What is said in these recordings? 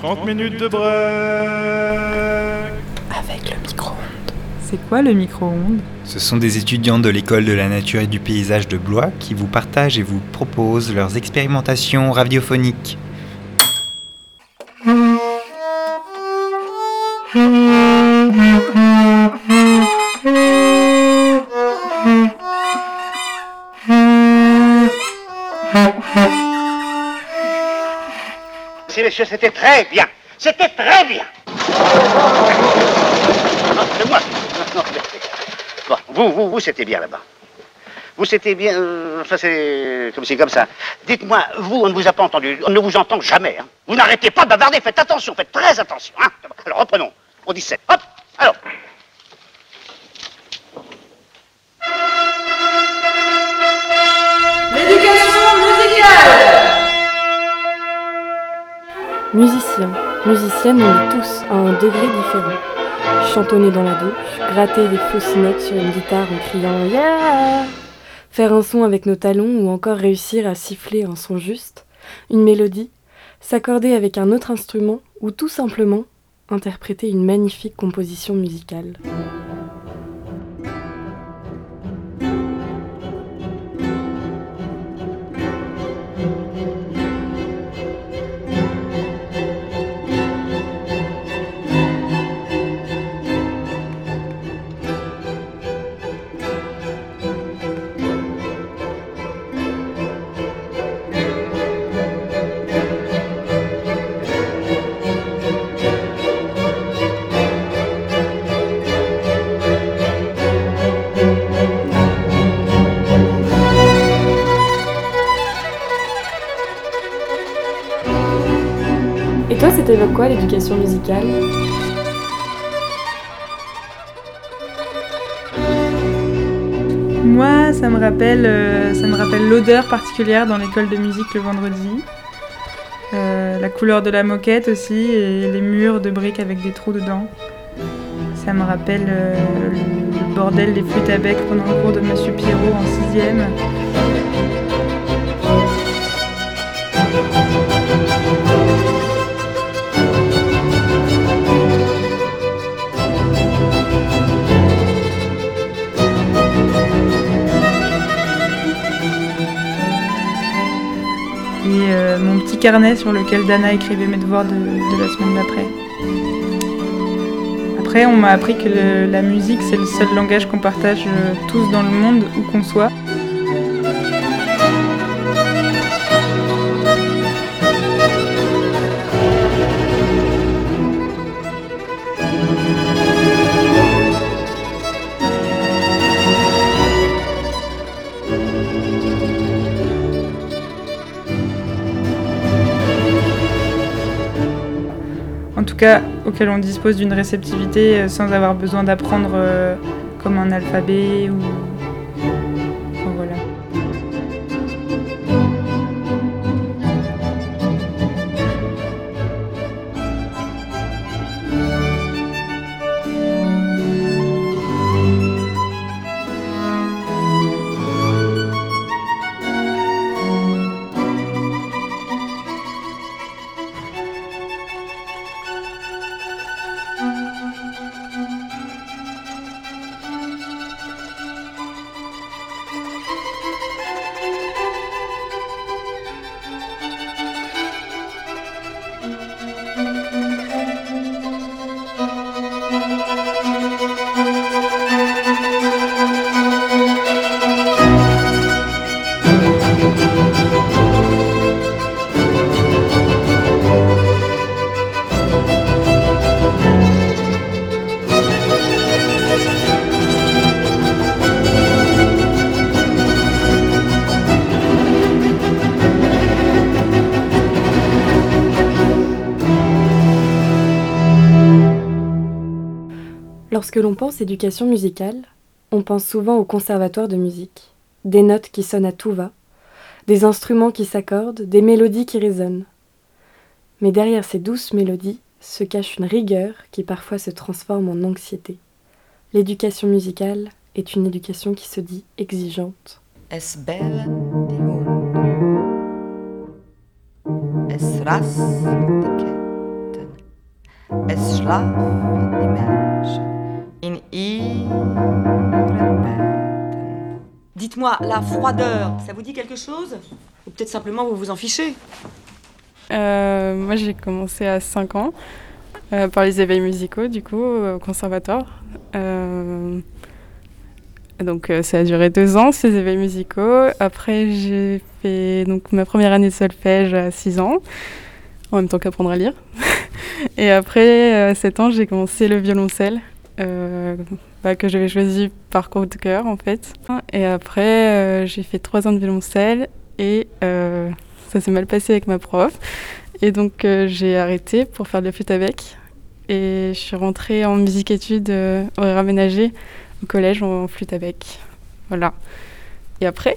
30 minutes de break Avec le micro-ondes. C'est quoi le micro-ondes? Ce sont des étudiants de l'école de la nature et du paysage de Blois qui vous partagent et vous proposent leurs expérimentations radiophoniques. C'était très bien. C'était très bien. Non, c'est moi. Non, Bon, vous, vous, vous, c'était bien là-bas. Vous, c'était bien. euh, ça, c'est comme c'est comme ça. Dites-moi, vous, on ne vous a pas entendu. On ne vous entend jamais. hein. Vous n'arrêtez pas de bavarder. Faites attention, faites très attention. hein. Alors, reprenons. On dit 7. Hop. Alors. Musiciens, musiciennes, on tous à un degré différent. Chantonner dans la douche, gratter des fausses notes sur une guitare en criant Yeah Faire un son avec nos talons ou encore réussir à siffler un son juste, une mélodie, s'accorder avec un autre instrument ou tout simplement interpréter une magnifique composition musicale. T'évoque quoi l'éducation musicale? Moi, ça me rappelle, euh, ça me rappelle l'odeur particulière dans l'école de musique le vendredi. Euh, la couleur de la moquette aussi et les murs de briques avec des trous dedans. Ça me rappelle euh, le bordel des flûtes à bec pendant le cours de Monsieur Pierrot en sixième. Carnet sur lequel Dana écrivait mes devoirs de, la semaine d'après. Après, on m'a appris que la musique, c'est le seul langage qu'on partage euh, tous dans le monde, où qu'on soit. Auquel on dispose d'une réceptivité euh, sans avoir besoin d'apprendre euh, comme un alphabet ou Lorsque l'on pense éducation musicale, on pense souvent au conservatoire de musique. Des notes qui sonnent à tout va, des instruments qui s'accordent, des mélodies qui résonnent. Mais derrière ces douces mélodies se cache une rigueur qui parfois se transforme en anxiété. L'éducation musicale est une éducation qui se dit exigeante. Dites-moi, la froideur, ça vous dit quelque chose? Ou peut-être simplement vous vous en fichez? Euh, moi, j'ai commencé à 5 ans euh, par les éveils musicaux, du coup, au conservatoire. Euh, donc, euh, ça a duré deux ans, ces éveils musicaux. Après, j'ai fait donc, ma première année de solfège à 6 ans, en même temps qu'apprendre à lire. Et après, à 7 ans, j'ai commencé le violoncelle. Euh, bah, que j'avais choisi par coup de cœur en fait. Et après, euh, j'ai fait trois ans de violoncelle et euh, ça s'est mal passé avec ma prof. Et donc j'ai arrêté pour faire de la flûte avec. Et je suis rentrée en musique-études euh, horaire aménagé au collège en flûte avec. Voilà. Et après,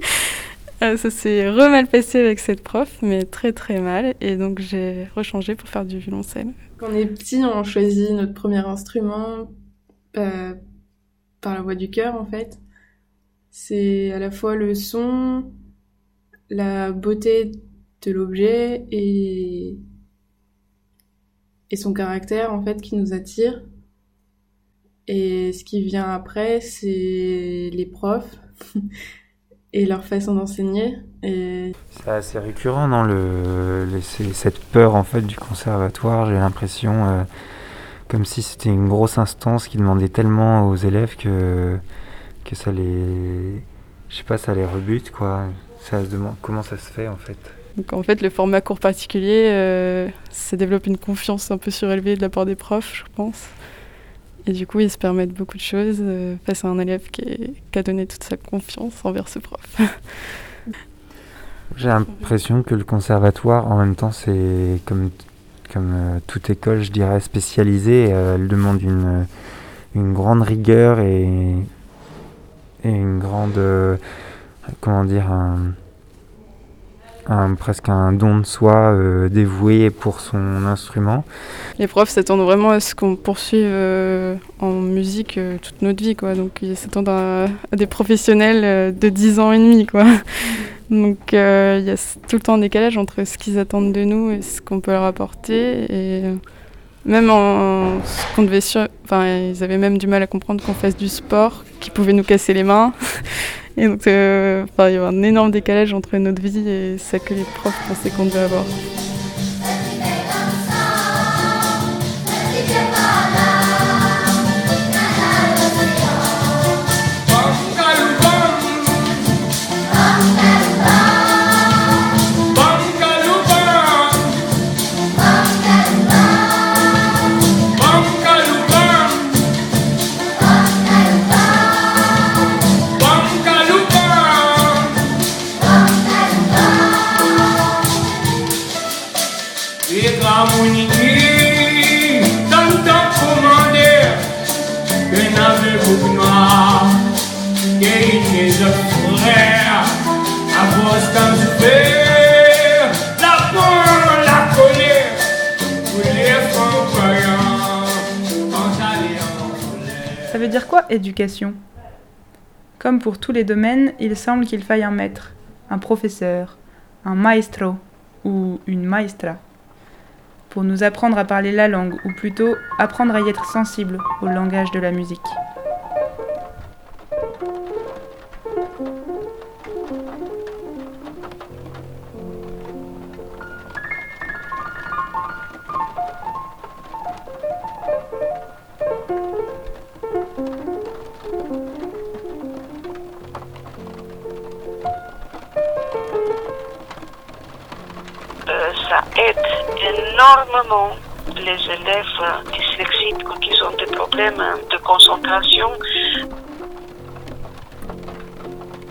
ça s'est re mal passé avec cette prof, mais très très mal. Et donc j'ai rechangé pour faire du violoncelle. On est petit, on choisit notre premier instrument euh, par la voix du cœur, en fait. C'est à la fois le son, la beauté de l'objet et, et son caractère, en fait, qui nous attire. Et ce qui vient après, c'est les profs et leur façon d'enseigner. Et C'est assez récurrent dans le, le- c'est- cette peur en fait du conservatoire. J'ai l'impression euh, comme si c'était une grosse instance qui demandait tellement aux élèves que que ça les, je sais pas, ça les rebute quoi. Ça se demande comment ça se fait en fait? Donc en fait, le format cours particulier, euh, ça développe une confiance un peu surélevée de la part des profs, je pense. Et du coup, ils se permettent beaucoup de choses euh, face à un élève qui, a donné toute sa confiance envers ce prof. J'ai l'impression que le conservatoire, en même temps, c'est comme, comme euh, toute école, je dirais, spécialisée. euh, elle demande une, une grande rigueur et, et une grande. comment dire presque un don de soi euh, dévoué pour son instrument. Les profs s'attendent vraiment à ce qu'on poursuive euh, en musique euh, toute notre vie, quoi. Donc ils s'attendent à, des professionnels de 10 ans et demi, quoi. Donc il y a tout le temps un décalage entre ce qu'ils attendent de nous et ce qu'on peut leur apporter. Et même en ce qu'on devait. Enfin, ils avaient même du mal à comprendre qu'on fasse du sport qui pouvait nous casser les mains. Et donc, euh, il y a un énorme décalage entre notre vie et ça que les profs pensaient qu'on devait avoir. Comme pour tous les domaines, il semble qu'il faille un maître, un professeur, un maestro ou une maestra pour nous apprendre à parler la langue, ou plutôt apprendre à y être sensible au langage de la musique. Les élèves dyslexiques ou qui ont des problèmes de concentration.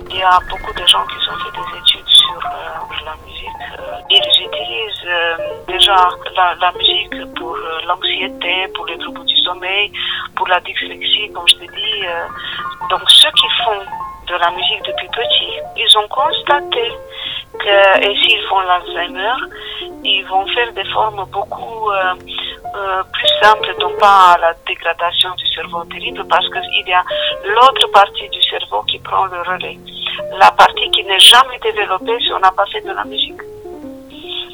Il y a beaucoup de gens qui ont fait des études sur euh, la musique. Euh, Ils utilisent euh, déjà la, musique pour l'anxiété, pour les troubles du sommeil, pour la dyslexie, comme je te dis. Donc ceux qui font de la musique depuis petit, ils ont constaté que et s'ils font l'Alzheimer, ils vont faire des formes beaucoup euh, euh, plus simples, donc pas à la dégradation du cerveau terrible, parce qu'il y a l'autre partie du cerveau qui prend le relais. La partie qui n'est jamais développée si on n'a pas fait de la musique.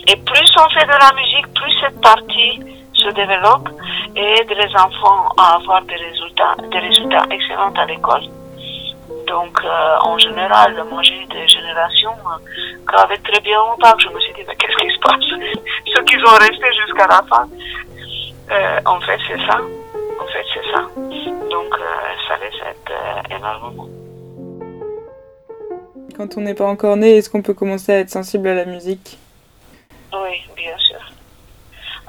Et plus on fait de la musique, plus cette partie se développe et aide les enfants à avoir des résultats, des résultats excellents à l'école. Donc, euh, en général, moi j'ai eu des générations euh, qui avaient très bien longtemps que je me suis dit, mais qu'est-ce qui se passe? Ceux qui sont restés jusqu'à la fin. Euh, en fait, c'est ça. En fait, c'est ça. Donc, ça les aide énormément. Quand on n'est pas encore né, est-ce qu'on peut commencer à être sensible à la musique? Oui, bien sûr.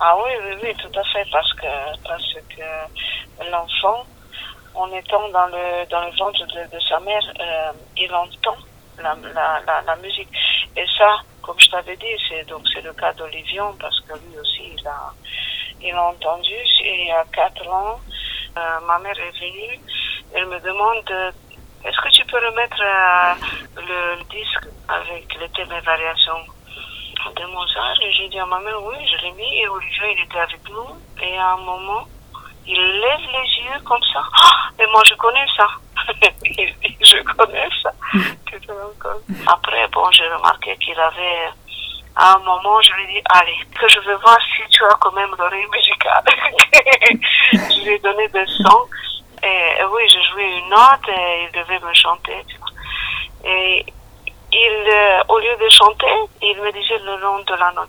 Ah oui, oui, oui, tout à fait, parce que, parce que l'enfant, en étant dans le, dans le ventre de, sa mère, euh, il entend la, la, la, la musique. Et ça, comme je t'avais dit, c'est donc c'est le cas d'Olivion, parce que lui aussi, il a, il a entendu. Et il y a quatre ans, euh, ma mère est venue, elle me demande est-ce que tu peux remettre euh, le, le disque avec les thèmes et variations de Mozart? Et j'ai dit à ma mère oui, je l'ai mis. Et Olivier, il était avec nous. Et à un moment, il lève les yeux comme ça. Ah, mais moi, je connais ça. Il dit, je connais ça. Après, bon, j'ai remarqué qu'il avait. À un moment, je lui ai dit, allez, que je veux voir si tu as quand même l'oreille musicale. je lui ai donné des sons. Et, et oui, j'ai joué une note et il devait me chanter. tu vois. Et il, euh, au lieu de chanter, il me disait le nom de la note.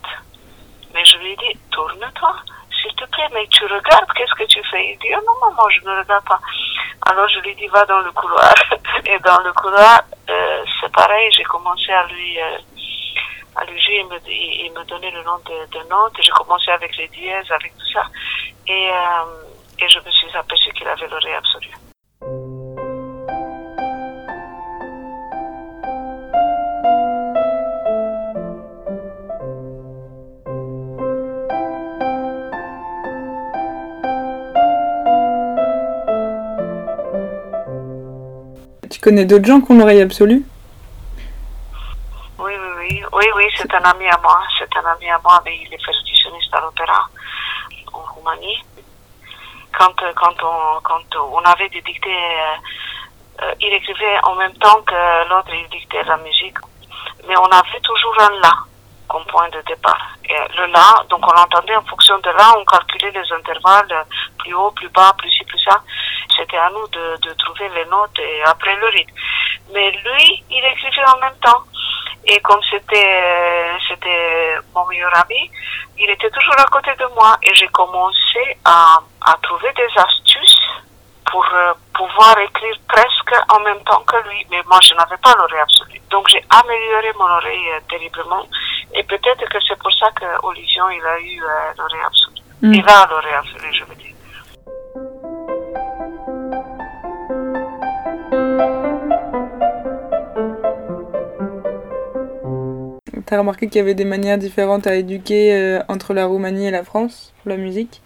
Mais je lui ai dit, tourne-toi, s'il te plaît, mais tu regardes, qu'est-ce que tu fais? Il dit, oh non, maman, je ne regarde pas. Alors je lui dit, va dans le couloir. Et dans le couloir, euh, c'est pareil, j'ai commencé à lui, euh, à lui il me, il me donnait le nom de, de notes, j'ai commencé avec les dièses, avec tout ça. Et, euh, et je me suis aperçue qu'il avait l'oreille absolue. Connais d'autres gens qui ont l'oreille absolue Oui, oui, oui, oui, oui, c'est un ami à moi, c'est un ami à moi, mais il est percussionniste à l'opéra en Roumanie. Quand, euh, quand, on, quand on avait des dictées, euh, euh, il écrivait en même temps que l'autre, il dictait la musique, mais on avait toujours un la comme point de départ. Et le la, donc on l'entendait en fonction de là, on calculait les intervalles plus haut, plus bas, plus ci, plus ça. C'était à nous de, de trouver les notes et après le rythme. Mais lui, il écrivait en même temps. Et comme c'était c'était mon meilleur ami, il était toujours à côté de moi et j'ai commencé à, à trouver des astuces pour euh, pouvoir écrire presque en même temps que lui. Mais moi, je n'avais pas l'oreille absolue. Donc, j'ai amélioré mon oreille euh, terriblement. Et peut-être que c'est pour ça que Olivier, il a eu euh, l'oreille absolue. Mm. Il a l'oreille absolue, je veux dire. T'as remarqué qu'il y avait des manières différentes à éduquer euh, entre la Roumanie et la France pour la musique?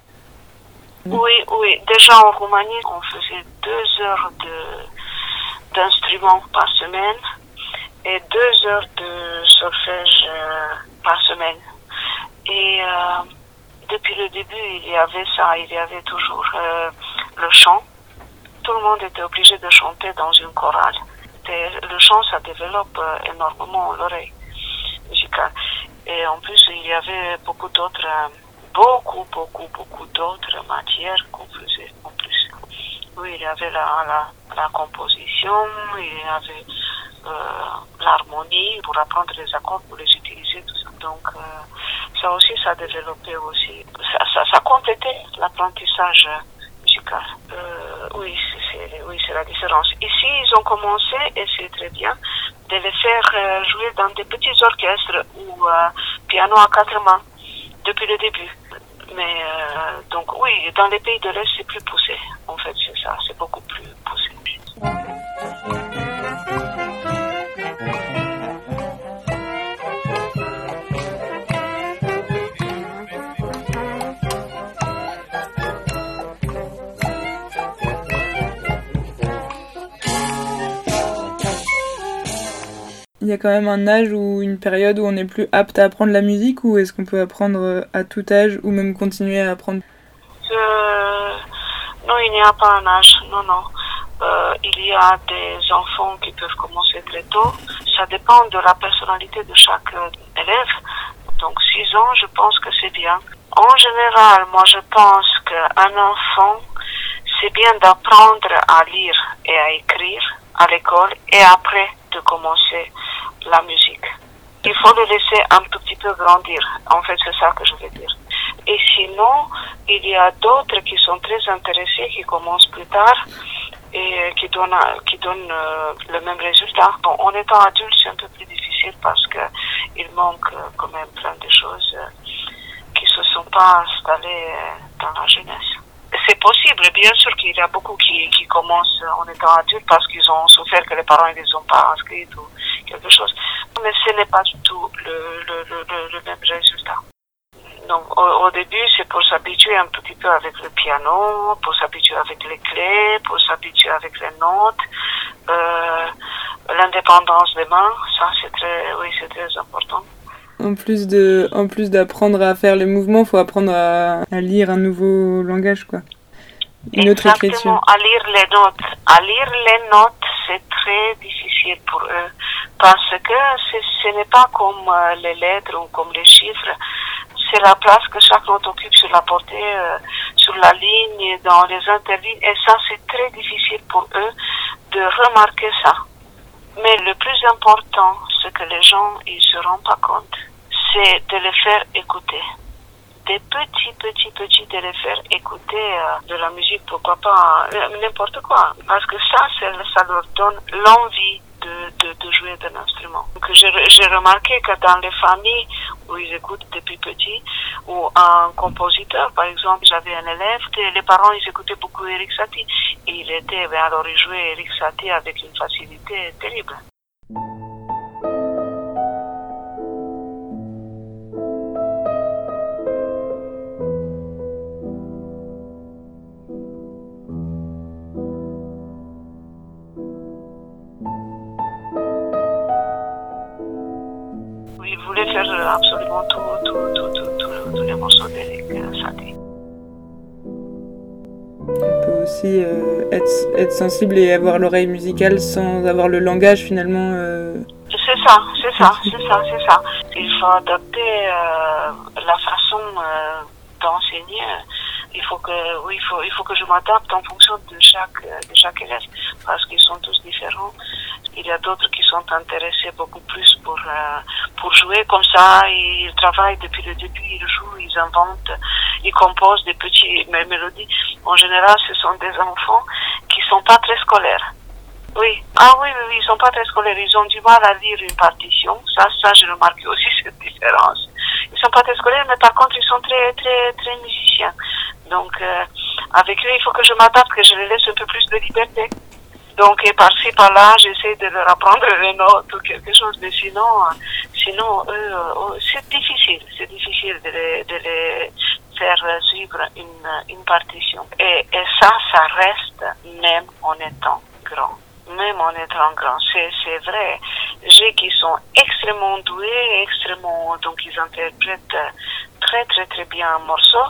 Oui, oui. Déjà en Roumanie, on faisait deux heures de d'instruments par semaine et deux heures de solfège euh, par semaine. Et euh, depuis le début, il y avait ça, il y avait toujours le chant. Tout le monde était obligé de chanter dans une chorale. Le chant, ça développe euh, énormément l'oreille musicale. Et en plus, il y avait beaucoup d'autres, euh, beaucoup, beaucoup, beaucoup d'autres matières qu'on faisait en plus. Oui, il y avait la, la, composition, il y avait euh, l'harmonie pour apprendre les accords, pour les utiliser. Donc, ça aussi, ça développait aussi, ça, ça, ça complétait l'apprentissage Euh, oui, c'est la différence. Ici, ils ont commencé, et c'est très bien, de les faire euh, jouer dans des petits orchestres ou euh, piano à quatre mains depuis le début. Mais donc oui, dans les pays de l'Est, c'est plus poussé. En fait, c'est ça, c'est beaucoup plus poussé. Il y a quand même un âge ou une période où on est plus apte à apprendre la musique ou est-ce qu'on peut apprendre euh, à tout âge ou même continuer à apprendre? Euh, non, il n'y a pas un âge, non, non. Euh, il y a des enfants qui peuvent commencer très tôt. Ça dépend de la personnalité de chaque élève. Donc 6 ans, je pense que c'est bien. En général, moi je pense qu'un enfant, c'est bien d'apprendre à lire et à écrire à l'école et après de commencer la musique. Il faut le laisser un tout petit peu grandir. En fait, c'est ça que je veux dire. Et sinon, il y a d'autres qui sont très intéressés, qui commencent plus tard et qui donnent, euh, le même résultat. Bon, en étant adulte, c'est un peu plus difficile parce que il manque euh, quand même plein de choses euh, qui se sont pas installées dans la jeunesse. C'est possible, bien sûr qu'il y a beaucoup qui, commencent en étant adultes parce qu'ils ont souffert que les parents ne les ont pas inscrits ou quelque chose. Mais ce n'est pas du tout le, même résultat. Donc, au, début, c'est pour s'habituer un petit peu avec le piano, pour s'habituer avec les clés, pour s'habituer avec les notes. Euh, L'indépendance des mains, ça c'est très, oui, très important. En plus d'apprendre à faire les mouvements, faut apprendre à, à lire un nouveau langage, quoi. Une autre Exactement, écriture. à lire les notes. À lire les notes, c'est très difficile pour eux parce que ce, ce n'est pas comme euh, les lettres ou comme les chiffres. C'est la place que chaque note occupe sur la portée, euh, sur la ligne, dans les interlignes. Et ça, c'est très difficile pour eux de remarquer ça. Mais le plus important, ce que les gens ils se rendent pas compte, c'est de les faire écouter. Des petits, petits, petits, de écouter euh, de la musique, pourquoi pas euh, n'importe quoi. Parce que ça, ça leur donne l'envie de, de, de jouer d'un instrument. J'ai remarqué que dans les familles où ils écoutent depuis petit, ou un compositeur, par exemple, j'avais un élève, les parents ils écoutaient beaucoup Eric Satie. Et il était, ben, alors il jouait Eric Satie avec une facilité terrible. Être, sensible et avoir l'oreille musicale sans avoir le langage finalement. euh, C'est ça, c'est ça, c'est ça, c'est ça. Il faut adapter euh, la façon euh, d'enseigner. Il faut que, oui, il faut, il faut que je m'adapte en fonction de chaque, de chaque élève, parce qu'ils sont tous différents. Il y a d'autres qui sont intéressés beaucoup plus pour euh, pour jouer comme ça. Ils travaillent depuis le début, ils jouent, ils inventent, ils composent des petites mé- mélodies. En général, ce sont des enfants qui sont pas très scolaires. Oui. Ah oui, oui, ils sont pas très scolaires. Ils ont du mal à lire une partition. Ça, ça, j'ai remarqué aussi cette différence. Ils sont pas très scolaires, mais par contre, ils sont très, très, très musiciens. Donc, euh, avec eux, il faut que je m'adapte, que je les laisse un peu plus de liberté. Donc, par-ci, par-là, j'essaie de leur apprendre les notes ou quelque chose. Mais sinon, euh, sinon, euh, c'est difficile. C'est difficile de les faire suivre une, une partition. Et, et ça, ça reste même en étant grand. Même en étant grand, c'est, vrai. J'ai qui sont extrêmement doués, extrêmement, donc ils interprètent très très très bien un morceau,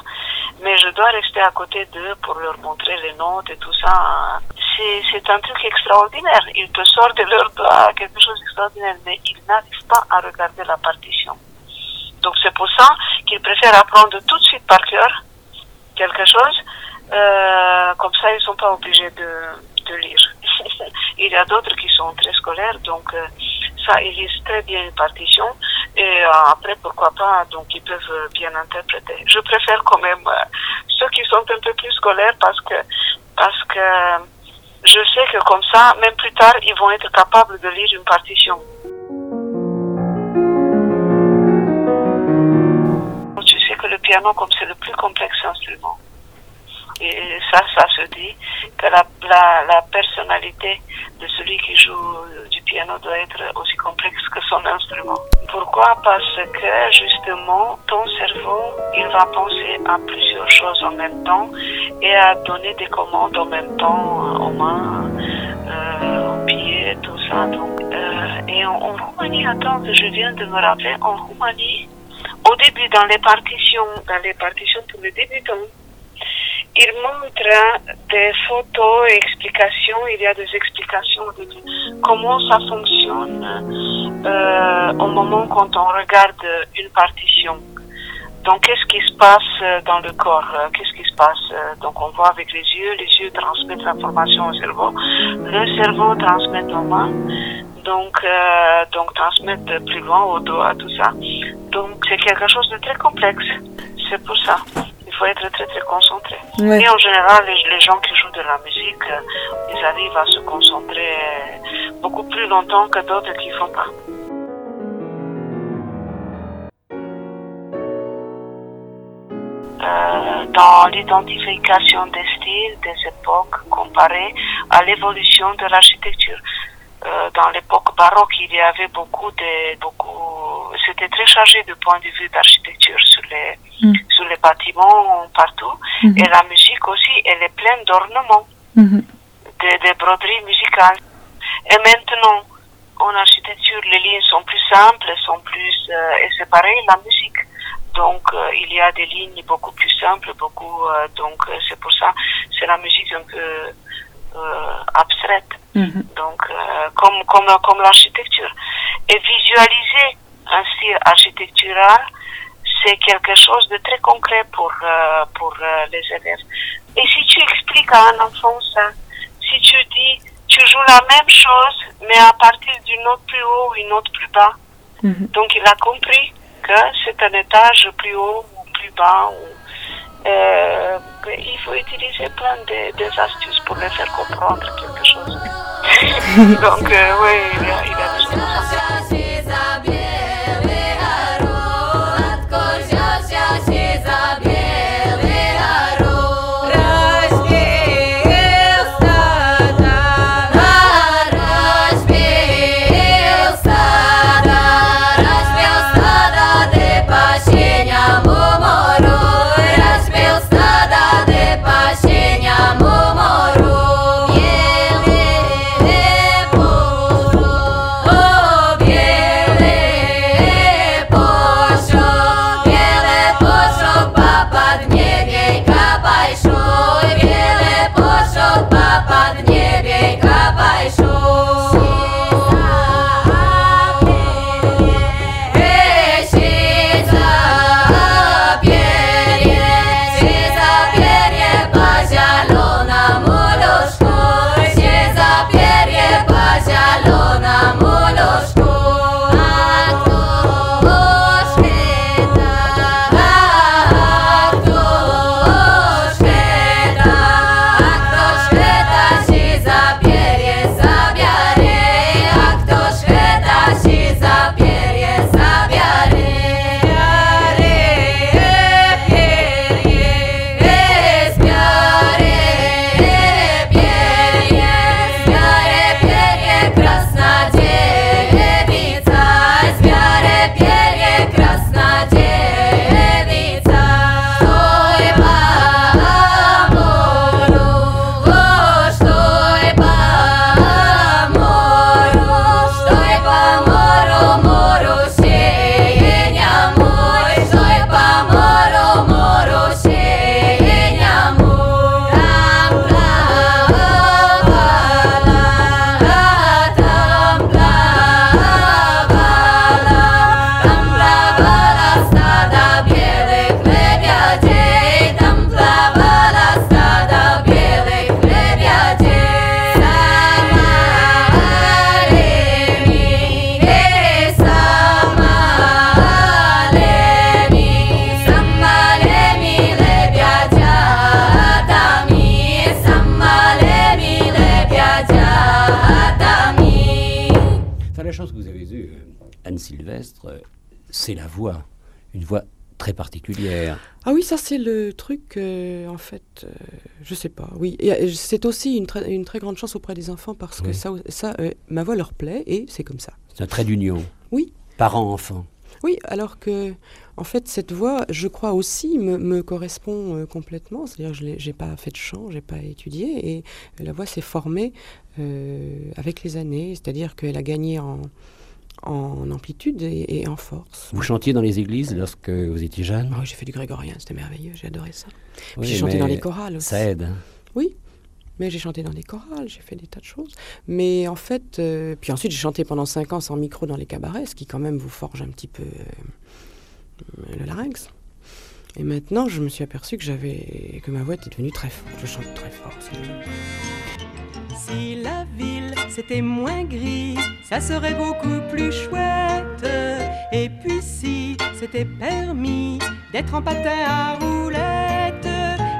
mais je dois rester à côté d'eux pour leur montrer les notes et tout ça. C'est, un truc extraordinaire. Ils te sortent de leurs doigts quelque chose d'extraordinaire, mais ils n'arrivent pas à regarder la partition. Donc c'est pour ça qu'ils préfèrent apprendre tout de suite par cœur quelque chose. Euh, comme ça, ils sont pas obligés de, lire. Il y a d'autres qui sont très scolaires, donc euh, ça, ils lisent très bien une partition. Et euh, après, pourquoi pas, donc ils peuvent bien interpréter. Je préfère quand même ceux qui sont un peu plus scolaires parce que parce que je sais que comme ça, même plus tard, ils vont être capables de lire une partition. Comme c'est le plus complexe instrument, et ça, ça se dit que la, personnalité de celui qui joue du piano doit être aussi complexe que son instrument. Pourquoi? Parce que justement, ton cerveau, il va penser à plusieurs choses en même temps et à donner des commandes en même temps aux mains, euh, aux pieds, tout ça. Donc, euh, et en, en Roumanie, attends, je viens de me rappeler, en Roumanie, au début, dans les partitions, dans les partitions pour les débutants, il montre des photos et explications. Il y a des explications de comment ça fonctionne euh, au moment quand on regarde une partition. Donc, qu'est-ce qui se passe dans le corps? Qu'est-ce qui se passe? Donc, on voit avec les yeux, les yeux transmettent l'information au cerveau, le cerveau transmet aux mains, donc, euh, donc transmettre plus loin au doigt, tout ça. Donc, c'est quelque chose de très complexe. C'est pour ça. Il faut être très, très concentré. Ouais. Et en général, les, les gens qui jouent de la musique, euh, ils arrivent à se concentrer beaucoup plus longtemps que d'autres qui font pas. Euh, dans l'identification des styles, des époques, comparées à l'évolution de l'architecture. Euh, dans l'époque baroque, il y avait beaucoup de, beaucoup, c'était très chargé du point de vue d'architecture sur les, Mm. sur les bâtiments partout. Mhm. Et la musique aussi, elle est pleine d'ornements, Mhm. de, de broderies musicales. Et maintenant, en architecture, les lignes sont plus simples, sont plus, euh, et c'est pareil, la musique. Donc, euh, il y a des lignes beaucoup plus simples, beaucoup, euh, donc c'est pour ça, c'est la musique un peu euh, abstraite. Mhm. Donc, euh, comme, comme, comme l'architecture. Et visualiser un style architectural, c'est quelque chose de très concret pour, euh, pour euh, les élèves. Et si tu expliques à un enfant ça, si tu dis, tu joues la même chose, mais à partir d'une note plus haut ou une note plus bas, Mhm. donc il a compris que c'est un étage plus haut ou plus bas. ou- euh, il faut utiliser plein de, des astuces pour les faire comprendre quelque chose. Donc, euh, oui, il y a, il a des choses très particulière. Ah oui, ça c'est le truc, euh, en fait, euh, je sais pas, oui. Euh, c'est aussi une, très- une très grande chance auprès des enfants parce que ça, ça euh, ma voix leur plaît et c'est comme ça. C'est un trait d'union. Oui. Parent-enfant. Oui, alors que, en fait, cette voix, je crois aussi, me, me correspond euh, complètement. C'est-à-dire je n'ai pas fait de chant, j'ai pas étudié, et la voix s'est formée euh, avec les années. C'est-à-dire qu'elle a gagné en, en amplitude et, et en force. Vous chantiez dans les églises lorsque vous étiez jeune? Ah oui, j'ai fait du grégorien, c'était merveilleux, j'ai adoré ça. Puis Oui, j'ai chanté dans les chorales aussi. Ça aide. hein. Oui, mais j'ai chanté dans des chorales, j'ai fait des tas de choses. Mais en fait, euh, puis ensuite j'ai chanté pendant cinq ans sans micro dans les cabarets, ce qui quand même vous forge un petit peu euh, le larynx. Et maintenant, je me suis aperçue que j'avais que ma voix était devenue très forte. Je chante très fort. Si la ville c'était moins gris, ça serait beaucoup plus chouette. Et puis si c'était permis d'être en patin à roulettes,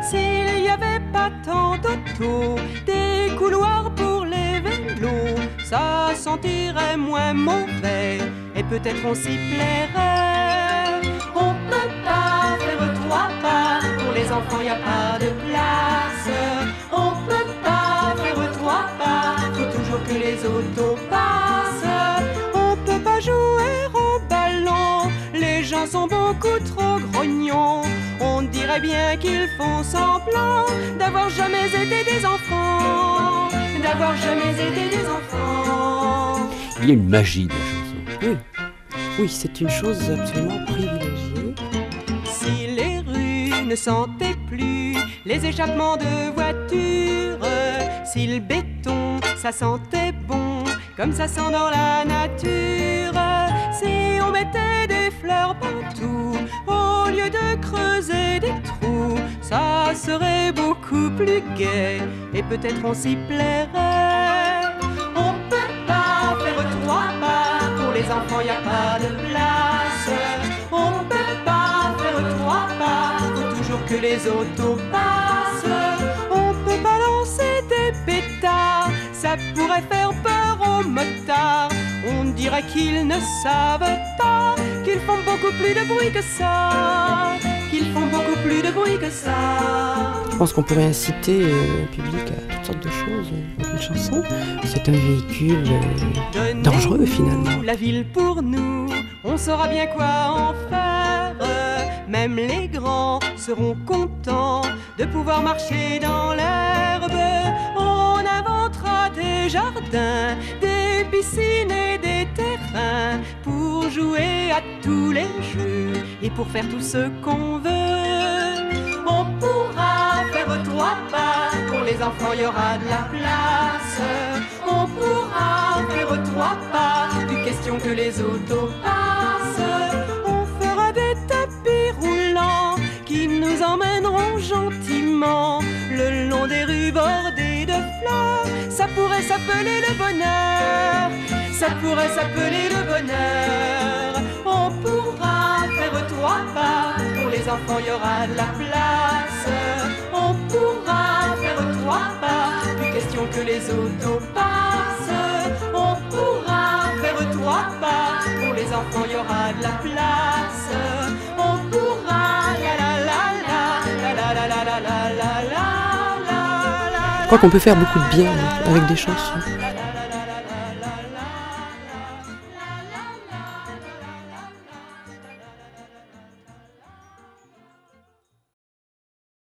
s'il n'y avait pas tant d'autos, des couloirs pour les vélos, ça sentirait moins mauvais et peut-être on s'y plairait. On peut pas faire trois pas, pour les enfants y a pas de place. Que les autos passent. On peut pas jouer au ballon, les gens sont beaucoup trop grognons. On dirait bien qu'ils font semblant d'avoir jamais été des enfants, d'avoir jamais été des enfants. Il y a une magie de la chanson. Oui, oui c'est une chose absolument privilégiée. Si les rues ne sentaient plus les échappements de voitures, si le béton ça sentait bon, comme ça sent dans la nature, si on mettait des fleurs partout, au lieu de creuser des trous, ça serait beaucoup plus gai et peut-être on s'y plairait. On peut pas faire trois pas, pour les enfants y a pas de place. On peut pas faire trois pas, faut toujours que les autos passent. Ça pourrait faire peur aux motards. On dirait qu'ils ne savent pas qu'ils font beaucoup plus de bruit que ça. Qu'ils font beaucoup plus de bruit que ça. Je pense qu'on pourrait inciter euh, le public à toutes sortes de choses une chanson. C'est un véhicule euh, dangereux finalement. La ville pour nous, on saura bien quoi en faire. Même les grands seront contents de pouvoir marcher dans l'herbe. Des jardins, des piscines et des terrains pour jouer à tous les jeux et pour faire tout ce qu'on veut. On pourra faire trois pas, pour les enfants il y aura de la place. On pourra faire trois pas, plus question que les autos passent. On fera des tapis roulants qui nous emmèneront gentiment le long des rues bordées Ça pourrait s'appeler le bonheur, ça pourrait s'appeler le bonheur. On pourra faire trois pas, pour les enfants il y aura de la place. On pourra faire trois pas, plus question que les autos passent. On pourra faire trois pas, pour les enfants il y aura de la place. On pourra la la la la la la la la la la Je crois qu'on peut faire beaucoup de bien avec des chansons.